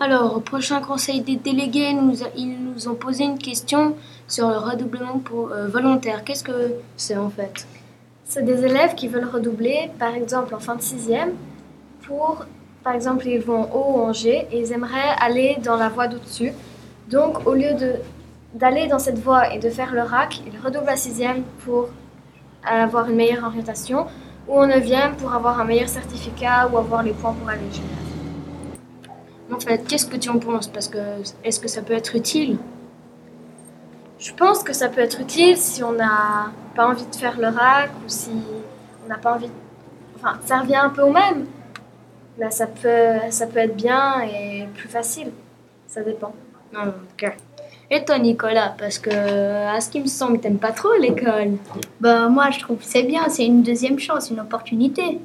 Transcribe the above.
Alors, au prochain conseil des délégués, ils nous ont posé une question sur le redoublement pour, euh, volontaire. Qu'est-ce que c'est en fait? C'est des élèves qui veulent redoubler, par exemple en fin de sixième, pour, par exemple, ils vont haut ou en G et ils aimeraient aller dans la voie d'au-dessus. Donc, au lieu d'aller dans cette voie et de faire le RAC, ils redoublent la sixième pour avoir une meilleure orientation, ou en neuvième pour avoir un meilleur certificat ou avoir les points pour aller En fait, qu'est-ce que tu en penses? Parce que est-ce que ça peut être utile? Je pense que ça peut être utile si on n'a pas envie de faire le RAC ou si on n'a pas envie. Enfin, ça revient un peu au même. Là, ça peut, ça peut être bien et plus facile. Ça dépend. Ah, ok. Et toi, Nicolas, parce que à ce qui me semble, t'aimes pas trop l'école. Bah moi, je trouve que c'est bien, c'est une deuxième chance, une opportunité.